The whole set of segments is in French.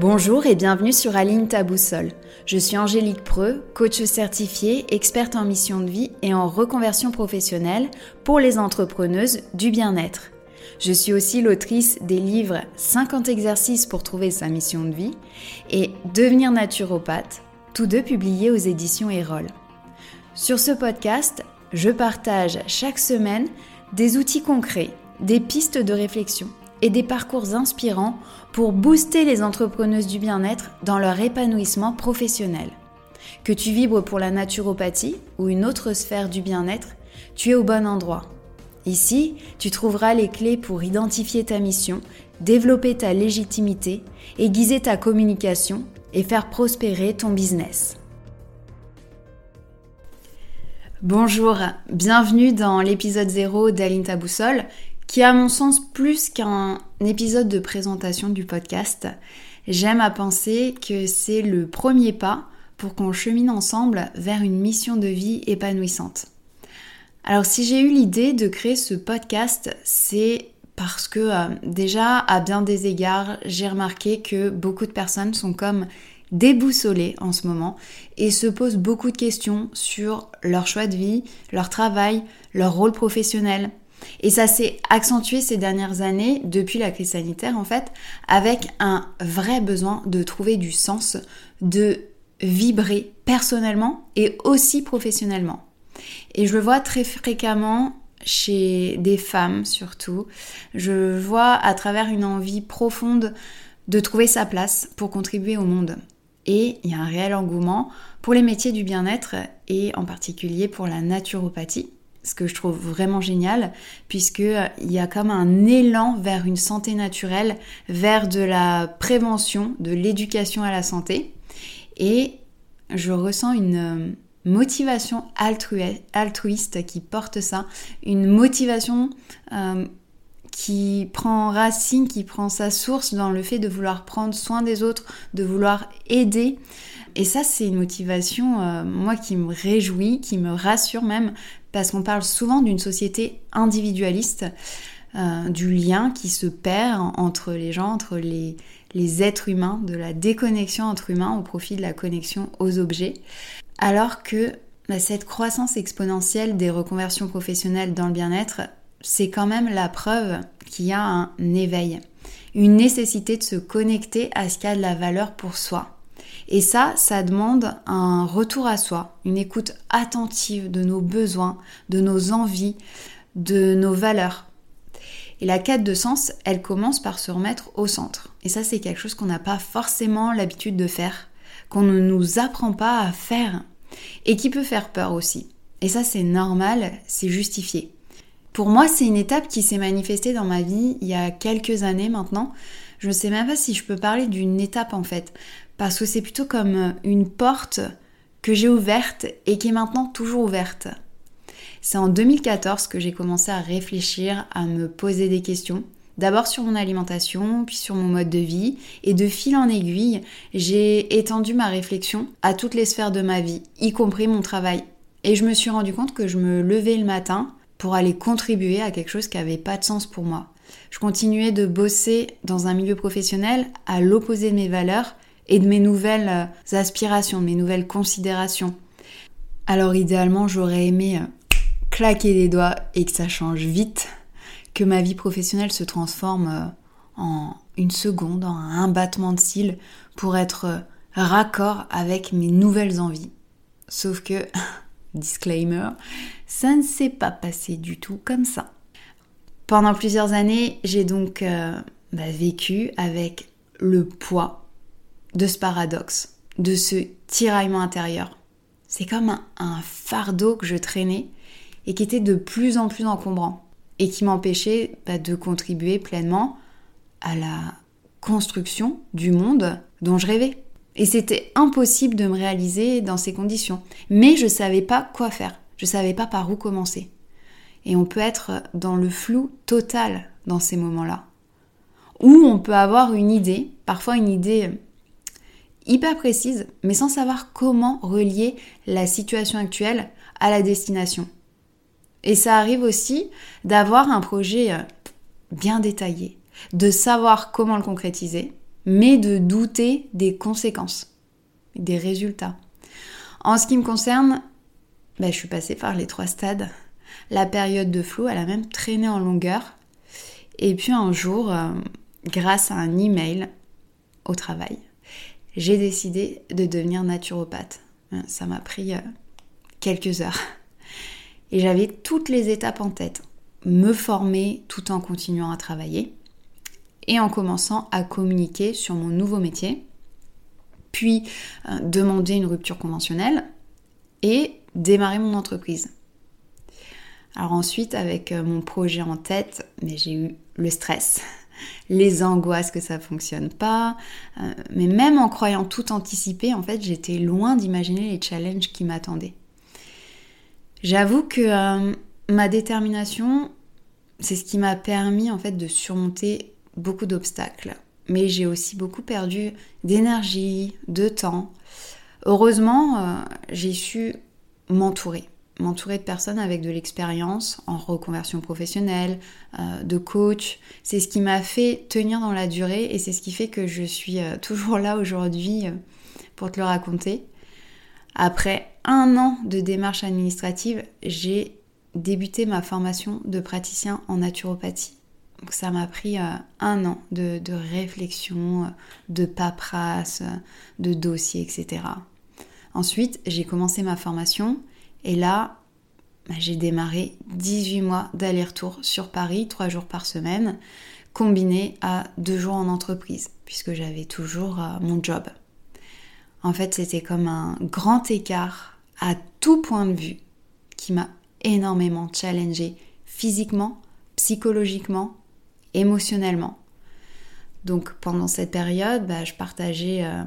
Bonjour et bienvenue sur Aline ta boussole. Je suis Angélique Preux, coach certifiée, experte en mission de vie et en reconversion professionnelle pour les entrepreneuses du bien-être. Je suis aussi l'autrice des livres 50 exercices pour trouver sa mission de vie et Devenir naturopathe, tous deux publiés aux éditions Erol. Sur ce podcast, je partage chaque semaine des outils concrets, des pistes de réflexion et des parcours inspirants pour booster les entrepreneuses du bien-être dans leur épanouissement professionnel. Que tu vibres pour la naturopathie ou une autre sphère du bien-être, tu es au bon endroit. Ici, tu trouveras les clés pour identifier ta mission, développer ta légitimité, aiguiser ta communication et faire prospérer ton business. Bonjour, bienvenue dans l'épisode 0 d'Aline Taboussole qui à mon sens plus qu'un épisode de présentation du podcast. J'aime à penser que c'est le premier pas pour qu'on chemine ensemble vers une mission de vie épanouissante. Alors si j'ai eu l'idée de créer ce podcast, c'est parce que euh, déjà à bien des égards, j'ai remarqué que beaucoup de personnes sont comme déboussolées en ce moment et se posent beaucoup de questions sur leur choix de vie, leur travail, leur rôle professionnel, et ça s'est accentué ces dernières années, depuis la crise sanitaire en fait, avec un vrai besoin de trouver du sens, de vibrer personnellement et aussi professionnellement. Et je le vois très fréquemment chez des femmes surtout. Je vois à travers une envie profonde de trouver sa place pour contribuer au monde. Et il y a un réel engouement pour les métiers du bien-être et en particulier pour la naturopathie ce que je trouve vraiment génial, puisqu'il euh, y a comme un élan vers une santé naturelle, vers de la prévention, de l'éducation à la santé. Et je ressens une euh, motivation altruiste qui porte ça, une motivation euh, qui prend racine, qui prend sa source dans le fait de vouloir prendre soin des autres, de vouloir aider. Et ça, c'est une motivation, moi, qui me réjouit, qui me rassure même, parce qu'on parle souvent d'une société individualiste, euh, du lien qui se perd entre les gens, entre les, êtres humains, de la déconnexion entre humains au profit de la connexion aux objets, alors que bah, cette croissance exponentielle des reconversions professionnelles dans le bien-être, c'est quand même la preuve qu'il y a un éveil, une nécessité de se connecter à ce qui a de la valeur pour soi. Et ça, ça demande un retour à soi, une écoute attentive de nos besoins, de nos envies, de nos valeurs. Et la quête de sens, elle commence par se remettre au centre. Et ça, c'est quelque chose qu'on n'a pas forcément l'habitude de faire, qu'on ne nous apprend pas à faire, et qui peut faire peur aussi. Et ça, c'est normal, c'est justifié. Pour moi, c'est une étape qui s'est manifestée dans ma vie il y a quelques années maintenant. Je ne sais même pas si je peux parler d'une étape en fait, parce que c'est plutôt comme euh, une porte que j'ai ouverte et qui est maintenant toujours ouverte. C'est en 2014 que j'ai commencé à réfléchir, à me poser des questions. D'abord sur mon alimentation, puis sur mon mode de vie, et de fil en aiguille, j'ai étendu ma réflexion à toutes les sphères de ma vie, y compris mon travail. Et je me suis rendu compte que je me levais le matin pour aller contribuer à quelque chose qui n'avait pas de sens pour moi. Je continuais de bosser dans un milieu professionnel à l'opposé de mes valeurs et de mes nouvelles euh, aspirations, de mes nouvelles considérations. Alors idéalement, j'aurais aimé euh, claquer les doigts et que ça change vite, que ma vie professionnelle se transforme euh, en une seconde, en un battement de cils pour être raccord avec mes nouvelles envies. Sauf que, disclaimer, ça ne s'est pas passé du tout comme ça. Pendant plusieurs années, j'ai donc bah, vécu avec le poids de ce paradoxe, de ce tiraillement intérieur. C'est comme un, fardeau que je traînais et qui était de plus en plus encombrant et qui m'empêchait bah, de contribuer pleinement à la construction du monde dont je rêvais. Et c'était impossible de me réaliser dans ces conditions. Mais je ne savais pas quoi faire. Je ne savais pas par où commencer. Et on peut être dans le flou total dans ces moments-là. Ou on peut avoir une idée, parfois une idée hyper précise, mais sans savoir comment relier la situation actuelle à la destination. Et ça arrive aussi d'avoir un projet euh, bien détaillé, de savoir comment le concrétiser, mais de douter des conséquences, des résultats. En ce qui me concerne, bah, je suis passée par les trois stades. La période de flou, elle a même traîné en longueur. Et puis un jour, euh, grâce à un email au travail, j'ai décidé de devenir naturopathe. Hein, ça m'a pris euh, quelques heures. Et j'avais toutes les étapes en tête. Me former tout en continuant à travailler et en commençant à communiquer sur mon nouveau métier, puis euh, demander une rupture conventionnelle et démarrer mon entreprise. Alors ensuite, avec euh, mon projet en tête, mais j'ai eu le stress, les angoisses que ça fonctionne pas, euh, mais même en croyant tout anticiper, en fait, j'étais loin d'imaginer les challenges qui m'attendaient. J'avoue que euh, ma détermination, c'est ce qui m'a permis en fait de surmonter beaucoup d'obstacles. Mais j'ai aussi beaucoup perdu d'énergie, de temps. Heureusement, j'ai su m'entourer m'entourer de personnes avec de l'expérience en reconversion professionnelle, euh, de coach. C'est ce qui m'a fait tenir dans la durée et c'est ce qui fait que je suis euh, toujours là aujourd'hui euh, pour te le raconter. Après un an de démarche administrative, j'ai débuté ma formation de praticien en naturopathie. Donc ça m'a pris un an de, de réflexion, de paperasse, de dossiers, etc. Ensuite, j'ai commencé ma formation et là, bah, j'ai démarré 18 mois d'aller-retour sur Paris, 3 jours par semaine, combiné à 2 jours en entreprise, puisque j'avais toujours euh, mon job. En fait, c'était comme un grand écart à tout point de vue qui m'a énormément challengé physiquement, psychologiquement, émotionnellement. Donc pendant cette période, bah, je partageais euh,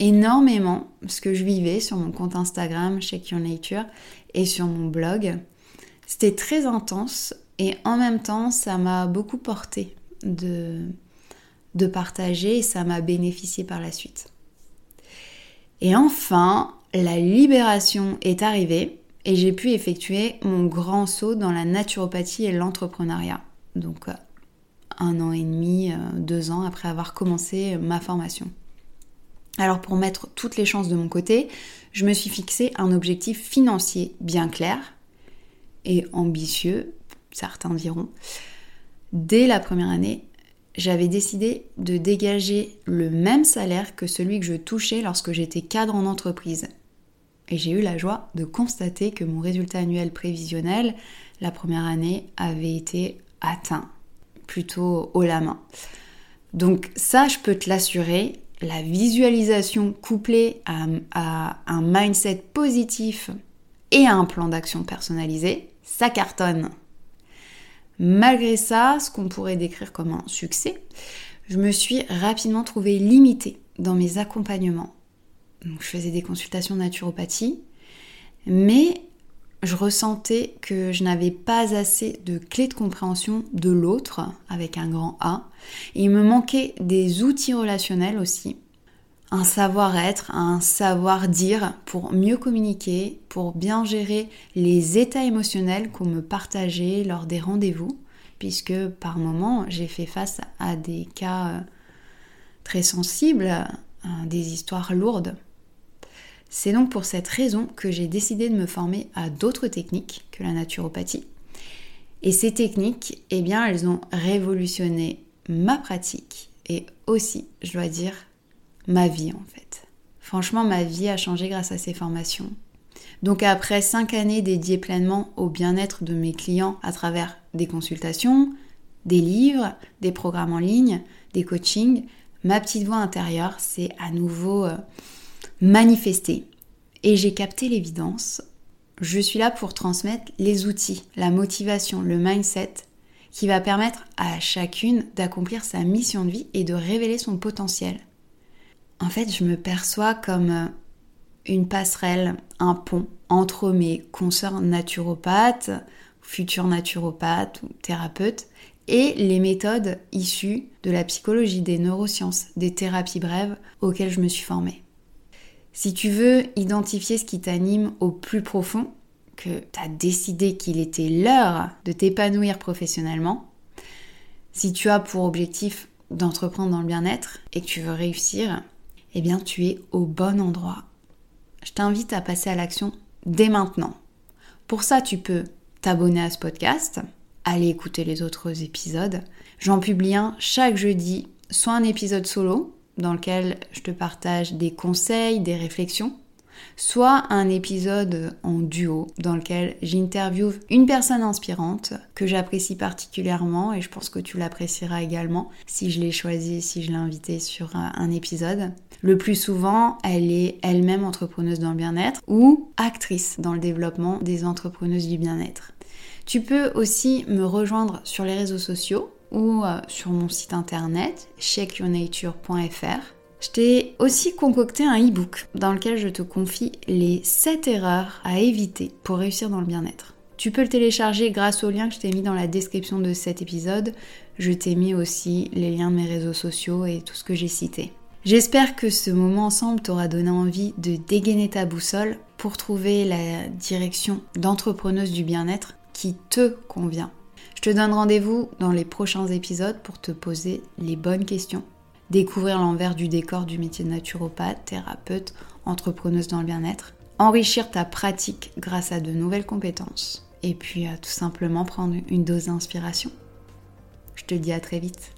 énormément ce que je vivais sur mon compte Instagram Shake Your Nature et sur mon blog. C'était très intense et en même temps ça m'a beaucoup porté de, de partager et ça m'a bénéficié par la suite. Et enfin, la libération est arrivée et j'ai pu effectuer mon grand saut dans la naturopathie et l'entrepreneuriat. Donc un an et demi, euh, deux ans après avoir commencé ma formation. Alors pour mettre toutes les chances de mon côté, je me suis fixé un objectif financier bien clair et ambitieux, certains diront. Dès la première année, j'avais décidé de dégager le même salaire que celui que je touchais lorsque j'étais cadre en entreprise. Et j'ai eu la joie de constater que mon résultat annuel prévisionnel, la première année, avait été atteint, plutôt haut la main. Donc ça, je peux te l'assurer, la visualisation couplée à, un mindset positif et à un plan d'action personnalisé, ça cartonne. Malgré ça, ce qu'on pourrait décrire comme un succès, je me suis rapidement trouvée limitée dans mes accompagnements. je faisais des consultations naturopathie, mais je ressentais que je n'avais pas assez de clés de compréhension de l'autre, avec un grand A. il me manquait des outils relationnels aussi, un savoir-être, un savoir-dire pour mieux communiquer, pour bien gérer les états émotionnels qu'on me partageait lors des rendez-vous, puisque par moments j'ai fait face à des cas euh, très sensibles, des histoires lourdes. C'est donc pour cette raison que j'ai décidé de me former à d'autres techniques que la naturopathie. Et ces techniques, eh bien, elles ont révolutionné ma pratique et aussi, je dois dire, ma vie en fait. Franchement, ma vie a changé grâce à ces formations. Donc après cinq années dédiées pleinement au bien-être de mes clients à travers des consultations, des livres, des programmes en ligne, des coachings, ma petite voix intérieure s'est à nouveau euh, manifester et j'ai capté l'évidence. Je suis là pour transmettre les outils, la motivation, le mindset qui va permettre à chacune d'accomplir sa mission de vie et de révéler son potentiel. En fait, je me perçois comme euh, une passerelle, un pont entre mes consoeurs naturopathes, futurs naturopathes ou thérapeutes, et les méthodes issues de la psychologie, des neurosciences, des thérapies brèves auxquelles je me suis formée. Si tu veux identifier ce qui t'anime au plus profond, que tu as décidé qu'il était l'heure de t'épanouir professionnellement, si tu as pour objectif d'entreprendre dans le bien-être et que tu veux réussir, eh bien tu es au bon endroit. Je t'invite à passer à l'action dès maintenant. Pour ça, tu peux t'abonner à ce podcast, aller écouter les autres épisodes. J'en publie un chaque jeudi, soit un épisode solo dans lequel je te partage des conseils, des réflexions, soit un épisode en duo dans lequel j'interviewe une personne inspirante que j'apprécie particulièrement et je pense que tu l'apprécieras également si je l'ai choisi, si je l'ai invité sur un épisode. Le plus souvent, elle est elle-même entrepreneuse dans le bien-être ou actrice dans le développement des entrepreneuses du bien-être. Tu peux aussi me rejoindre sur les réseaux sociaux ou euh, sur mon site internet checkyournature.fr. Je t'ai aussi concocté un e-book dans lequel je te confie les 7 erreurs à éviter pour réussir dans le bien-être. Tu peux le télécharger grâce au lien que je t'ai mis dans la description de cet épisode. Je t'ai mis aussi les liens de mes réseaux sociaux et tout ce que j'ai cité. J'espère que ce moment ensemble t'aura donné envie de dégainer ta boussole pour trouver la direction d'entrepreneuse du bien-être qui te convient. Je te donne rendez-vous dans les prochains épisodes pour te poser les bonnes questions, découvrir l'envers du décor du métier de naturopathe, thérapeute, entrepreneuse dans le bien-être, enrichir ta pratique grâce à de nouvelles compétences et puis tout simplement prendre une dose d'inspiration. Je te dis à très vite.